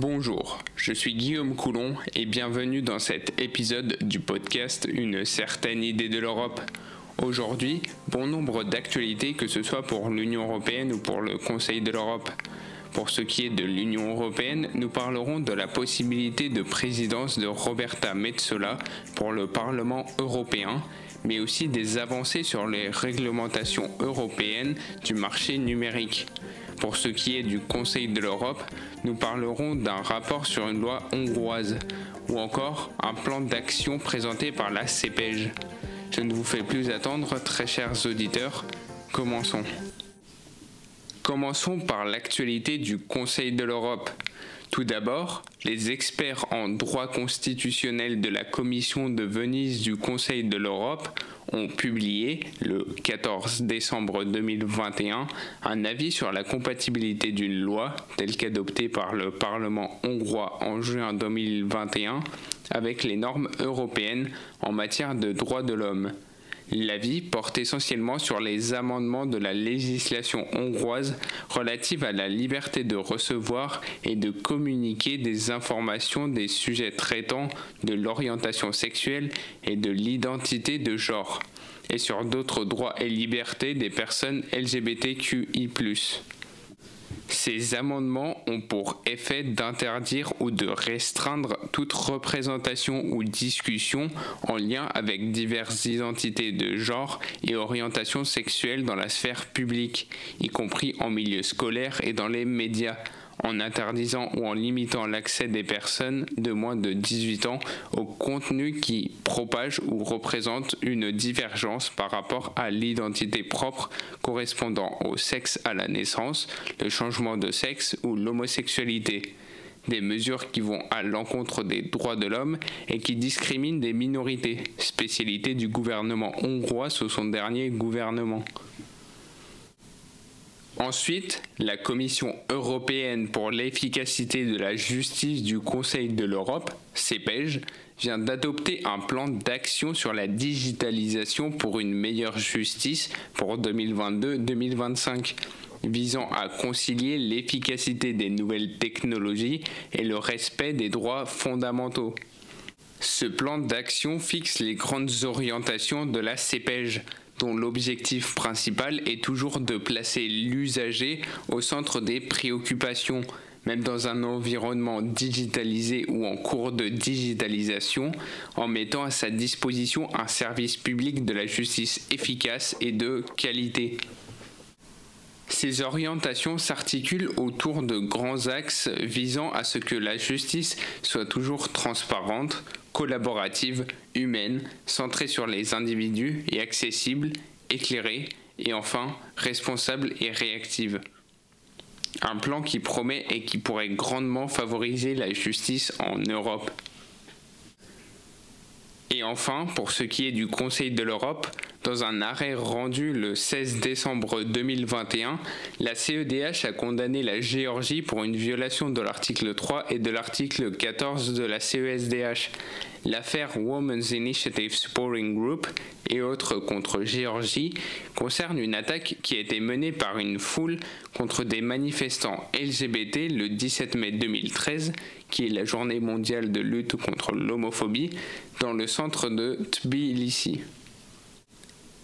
Bonjour, je suis Guillaume Coulon et bienvenue dans cet épisode du podcast Une certaine idée de l'Europe. Aujourd'hui, bon nombre d'actualités que ce soit pour l'Union européenne ou pour le Conseil de l'Europe. Pour ce qui est de l'Union européenne, nous parlerons de la possibilité de présidence de Roberta Metsola pour le Parlement européen, mais aussi des avancées sur les réglementations européennes du marché numérique. Pour ce qui est du Conseil de l'Europe, nous parlerons d'un rapport sur une loi hongroise ou encore un plan d'action présenté par la CEPEJ. Je ne vous fais plus attendre, très chers auditeurs, commençons. Commençons par l'actualité du Conseil de l'Europe. Tout d'abord, les experts en droit constitutionnel de la Commission de Venise du Conseil de l'Europe ont publié le 14 décembre 2021 un avis sur la compatibilité d'une loi telle qu'adoptée par le Parlement hongrois en juin 2021 avec les normes européennes en matière de droits de l'homme. L'avis porte essentiellement sur les amendements de la législation hongroise relative à la liberté de recevoir et de communiquer des informations des sujets traitant de l'orientation sexuelle et de l'identité de genre, et sur d'autres droits et libertés des personnes LGBTQI. Ces amendements ont pour effet d'interdire ou de restreindre toute représentation ou discussion en lien avec diverses identités de genre et orientations sexuelles dans la sphère publique, y compris en milieu scolaire et dans les médias, en interdisant ou en limitant l'accès des personnes de moins de 18 ans au contenu qui propage ou représente une divergence par rapport à l'identité propre correspondant au sexe à la naissance, le changement de sexe ou l'homosexualité des mesures qui vont à l'encontre des droits de l'homme et qui discriminent des minorités, spécialité du gouvernement hongrois sous son dernier gouvernement. Ensuite, la Commission européenne pour l'efficacité de la justice du Conseil de l'Europe, CEPEJ, vient d'adopter un plan d'action sur la digitalisation pour une meilleure justice pour 2022-2025 visant à concilier l'efficacité des nouvelles technologies et le respect des droits fondamentaux. Ce plan d'action fixe les grandes orientations de la CEPEJ, dont l'objectif principal est toujours de placer l'usager au centre des préoccupations, même dans un environnement digitalisé ou en cours de digitalisation, en mettant à sa disposition un service public de la justice efficace et de qualité. Ces orientations s'articulent autour de grands axes visant à ce que la justice soit toujours transparente, collaborative, humaine, centrée sur les individus et accessible, éclairée et enfin responsable et réactive. Un plan qui promet et qui pourrait grandement favoriser la justice en Europe. Et enfin, pour ce qui est du Conseil de l'Europe, dans un arrêt rendu le 16 décembre 2021, la CEDH a condamné la Géorgie pour une violation de l'article 3 et de l'article 14 de la CESDH. L'affaire Women's Initiative Supporting Group et autres contre Géorgie concerne une attaque qui a été menée par une foule contre des manifestants LGBT le 17 mai 2013, qui est la journée mondiale de lutte contre l'homophobie, dans le centre de Tbilissi.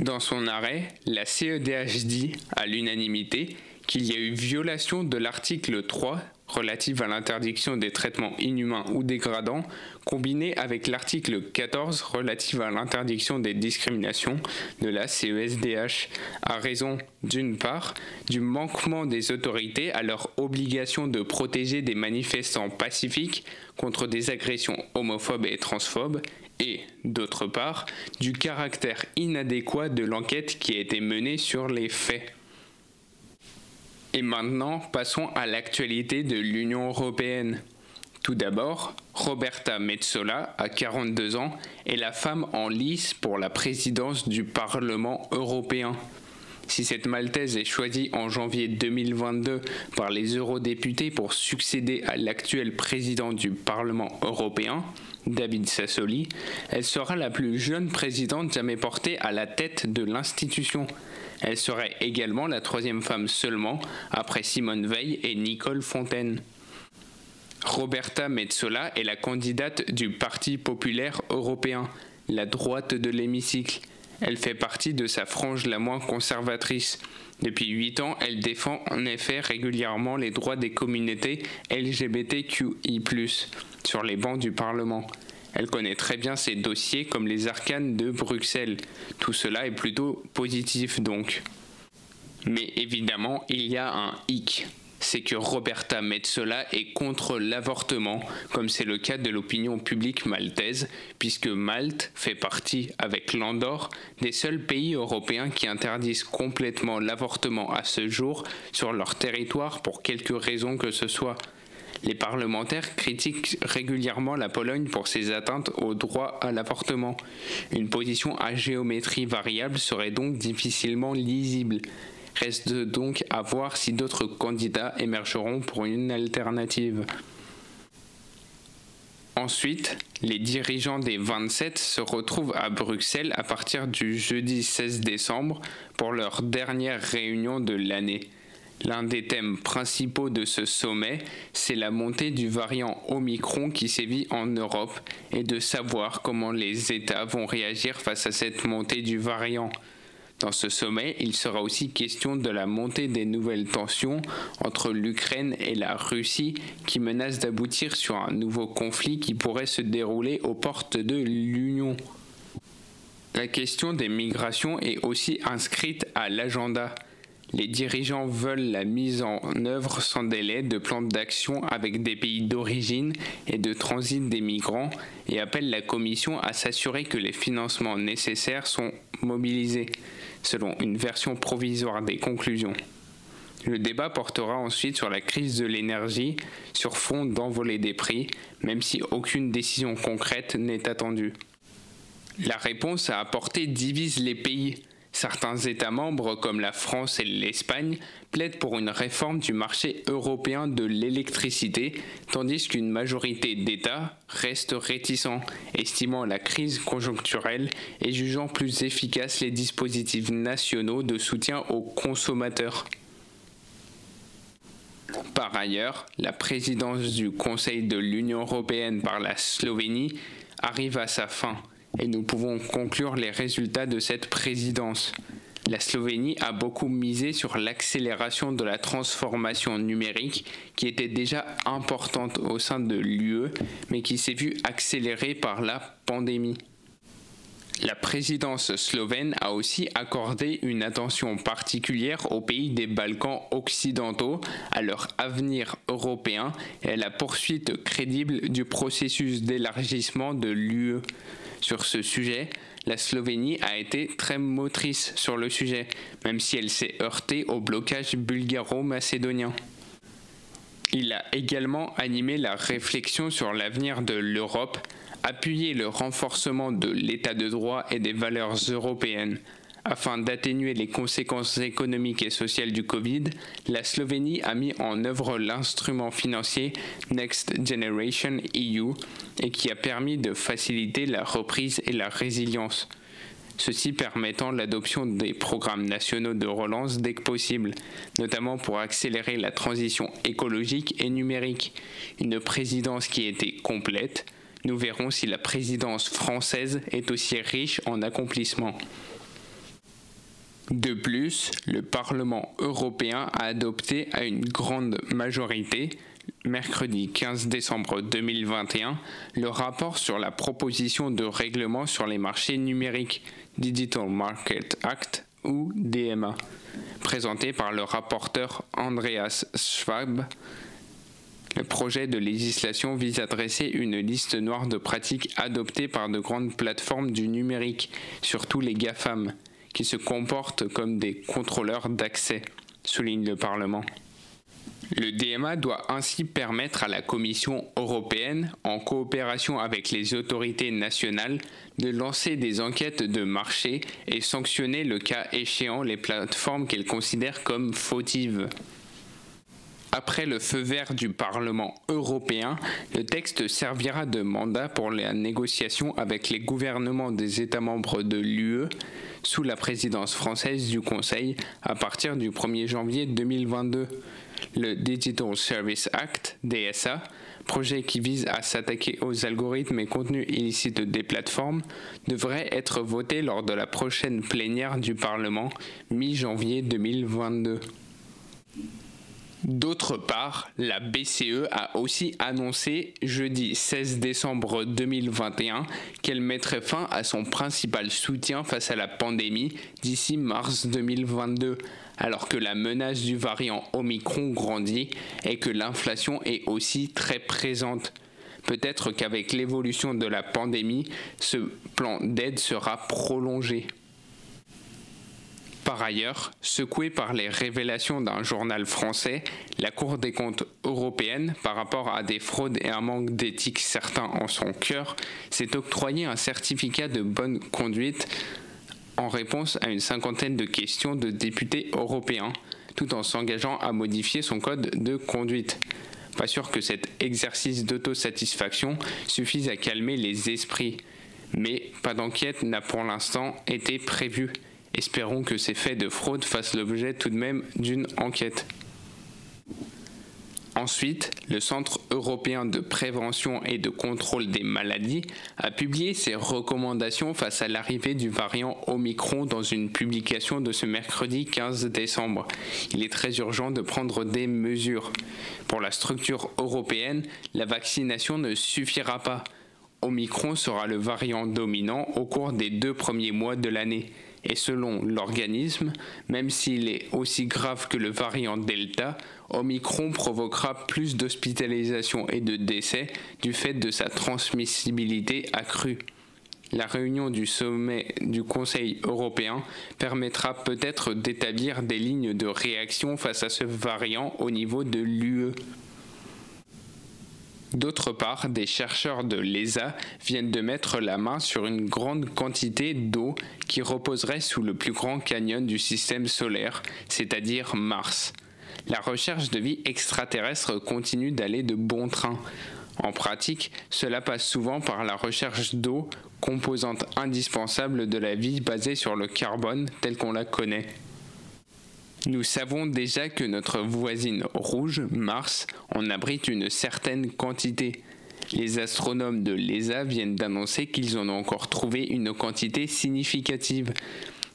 Dans son arrêt, la CEDH dit, à l'unanimité, qu'il y a eu violation de l'article 3 relatif à l'interdiction des traitements inhumains ou dégradants, combiné avec l'article 14 relatif à l'interdiction des discriminations de la CESDH, à raison, d'une part, du manquement des autorités à leur obligation de protéger des manifestants pacifiques contre des agressions homophobes et transphobes, et, d'autre part, du caractère inadéquat de l'enquête qui a été menée sur les faits. Et maintenant, passons à l'actualité de l'Union européenne. Tout d'abord, Roberta Metsola, à 42 ans, est la femme en lice pour la présidence du Parlement européen. Si cette Maltaise est choisie en janvier 2022 par les eurodéputés pour succéder à l'actuel président du Parlement européen, David Sassoli, elle sera la plus jeune présidente jamais portée à la tête de l'institution. Elle serait également la troisième femme seulement après Simone Veil et Nicole Fontaine. Roberta Metsola est la candidate du Parti populaire européen, la droite de l'hémicycle. Elle fait partie de sa frange la moins conservatrice. Depuis huit ans, elle défend en effet régulièrement les droits des communautés LGBTQI, sur les bancs du Parlement. Elle connaît très bien ces dossiers comme les arcanes de Bruxelles. Tout cela est plutôt positif donc. Mais évidemment, il y a un hic c'est que Roberta Metsola est contre l'avortement, comme c'est le cas de l'opinion publique maltaise, puisque Malte fait partie, avec l'Andorre, des seuls pays européens qui interdisent complètement l'avortement à ce jour sur leur territoire pour quelque raison que ce soit. Les parlementaires critiquent régulièrement la Pologne pour ses atteintes au droit à l'avortement. Une position à géométrie variable serait donc difficilement lisible. Reste donc à voir si d'autres candidats émergeront pour une alternative. Ensuite, les dirigeants des 27 se retrouvent à Bruxelles à partir du jeudi 16 décembre pour leur dernière réunion de l'année. L'un des thèmes principaux de ce sommet, c'est la montée du variant Omicron qui sévit en Europe et de savoir comment les États vont réagir face à cette montée du variant. Dans ce sommet, il sera aussi question de la montée des nouvelles tensions entre l'Ukraine et la Russie qui menacent d'aboutir sur un nouveau conflit qui pourrait se dérouler aux portes de l'Union. La question des migrations est aussi inscrite à l'agenda. Les dirigeants veulent la mise en œuvre sans délai de plans d'action avec des pays d'origine et de transit des migrants et appellent la Commission à s'assurer que les financements nécessaires sont mobilisés selon une version provisoire des conclusions. Le débat portera ensuite sur la crise de l'énergie sur fond d'envolée des prix, même si aucune décision concrète n'est attendue. La réponse à apporter divise les pays. Certains États membres, comme la France et l'Espagne, plaident pour une réforme du marché européen de l'électricité, tandis qu'une majorité d'États reste réticents, estimant la crise conjoncturelle et jugeant plus efficaces les dispositifs nationaux de soutien aux consommateurs. Par ailleurs, la présidence du Conseil de l'Union européenne par la Slovénie arrive à sa fin et nous pouvons conclure les résultats de cette présidence. La Slovénie a beaucoup misé sur l'accélération de la transformation numérique qui était déjà importante au sein de l'UE mais qui s'est vue accélérée par la pandémie. La présidence slovène a aussi accordé une attention particulière aux pays des Balkans occidentaux, à leur avenir européen et à la poursuite crédible du processus d'élargissement de l'UE. Sur ce sujet, la Slovénie a été très motrice sur le sujet, même si elle s'est heurtée au blocage bulgaro-macédonien. Il a également animé la réflexion sur l'avenir de l'Europe, appuyé le renforcement de l'état de droit et des valeurs européennes, afin d'atténuer les conséquences économiques et sociales du Covid, la Slovénie a mis en œuvre l'instrument financier Next Generation EU et qui a permis de faciliter la reprise et la résilience. Ceci permettant l'adoption des programmes nationaux de relance dès que possible, notamment pour accélérer la transition écologique et numérique. Une présidence qui était complète. Nous verrons si la présidence française est aussi riche en accomplissements. De plus, le Parlement européen a adopté à une grande majorité, mercredi 15 décembre 2021, le rapport sur la proposition de règlement sur les marchés numériques, Digital Market Act ou DMA, présenté par le rapporteur Andreas Schwab. Le projet de législation vise à dresser une liste noire de pratiques adoptées par de grandes plateformes du numérique, surtout les GAFAM, qui se comportent comme des contrôleurs d'accès, souligne le Parlement. Le DMA doit ainsi permettre à la Commission européenne, en coopération avec les autorités nationales, de lancer des enquêtes de marché et sanctionner le cas échéant les plateformes qu'elle considère comme fautives. Après le feu vert du Parlement européen, le texte servira de mandat pour la négociation avec les gouvernements des États membres de l'UE sous la présidence française du Conseil à partir du 1er janvier 2022. le Digital Service Act, DSA, projet qui vise à s'attaquer aux algorithmes et contenus illicites des plateformes, devrait être voté lors de la prochaine plénière du Parlement mi-janvier 2022. D'autre part, la BCE a aussi annoncé jeudi 16 décembre 2021 qu'elle mettrait fin à son principal soutien face à la pandémie d'ici mars 2022, alors que la menace du variant Omicron grandit et que l'inflation est aussi très présente. Peut-être qu'avec l'évolution de la pandémie, ce plan d'aide sera prolongé. Par ailleurs, secouée par les révélations d'un journal français, la Cour des comptes européenne, par rapport à des fraudes et un manque d'éthique certain en son cœur, s'est octroyé un certificat de bonne conduite en réponse à une cinquantaine de questions de députés européens, tout en s'engageant à modifier son code de conduite. Pas sûr que cet exercice d'autosatisfaction suffise à calmer les esprits, mais pas d'enquête n'a pour l'instant été prévue. Espérons que ces faits de fraude fassent l'objet tout de même d'une enquête. Ensuite, le Centre européen de prévention et de contrôle des maladies a publié ses recommandations face à l'arrivée du variant Omicron dans une publication de ce mercredi 15 décembre. Il est très urgent de prendre des mesures. Pour la structure européenne, la vaccination ne suffira pas. Omicron sera le variant dominant au cours des deux premiers mois de l'année. Et selon l'organisme, même s'il est aussi grave que le variant Delta, Omicron provoquera plus d'hospitalisations et de décès du fait de sa transmissibilité accrue. La réunion du sommet du Conseil européen permettra peut-être d'établir des lignes de réaction face à ce variant au niveau de l'UE. D'autre part, des chercheurs de l'ESA viennent de mettre la main sur une grande quantité d'eau qui reposerait sous le plus grand canyon du système solaire, c'est-à-dire Mars. La recherche de vie extraterrestre continue d'aller de bon train. En pratique, cela passe souvent par la recherche d'eau, composante indispensable de la vie basée sur le carbone tel qu'on la connaît. Nous savons déjà que notre voisine rouge, Mars, en abrite une certaine quantité. Les astronomes de l'ESA viennent d'annoncer qu'ils en ont encore trouvé une quantité significative.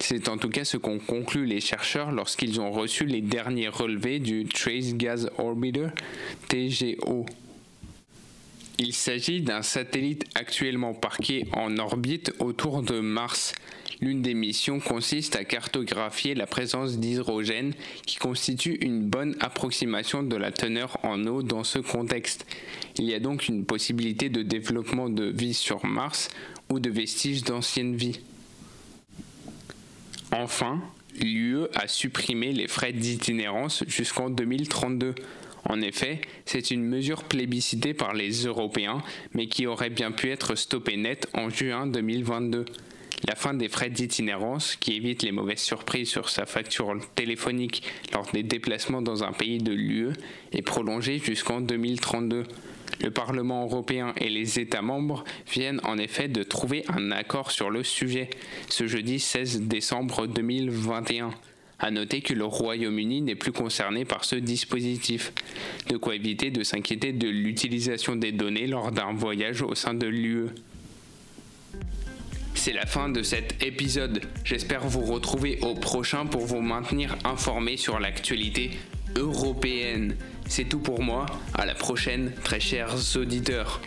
C'est en tout cas ce qu'ont conclu les chercheurs lorsqu'ils ont reçu les derniers relevés du Trace Gas Orbiter, TGO. Il s'agit d'un satellite actuellement parqué en orbite autour de Mars. L'une des missions consiste à cartographier la présence d'hydrogène qui constitue une bonne approximation de la teneur en eau dans ce contexte. Il y a donc une possibilité de développement de vie sur Mars ou de vestiges d'ancienne vie. Enfin, l'UE a supprimé les frais d'itinérance jusqu'en 2032. En effet, c'est une mesure plébiscitée par les Européens, mais qui aurait bien pu être stoppée net en juin 2022. La fin des frais d'itinérance, qui évite les mauvaises surprises sur sa facture téléphonique lors des déplacements dans un pays de l'UE, est prolongée jusqu'en 2032. Le Parlement européen et les États membres viennent en effet de trouver un accord sur le sujet ce jeudi 16 décembre 2021. À noter que le Royaume-Uni n'est plus concerné par ce dispositif. De quoi éviter de s'inquiéter de l'utilisation des données lors d'un voyage au sein de l'UE. C'est la fin de cet épisode. J'espère vous retrouver au prochain pour vous maintenir informé sur l'actualité européenne. C'est tout pour moi. À la prochaine, très chers auditeurs.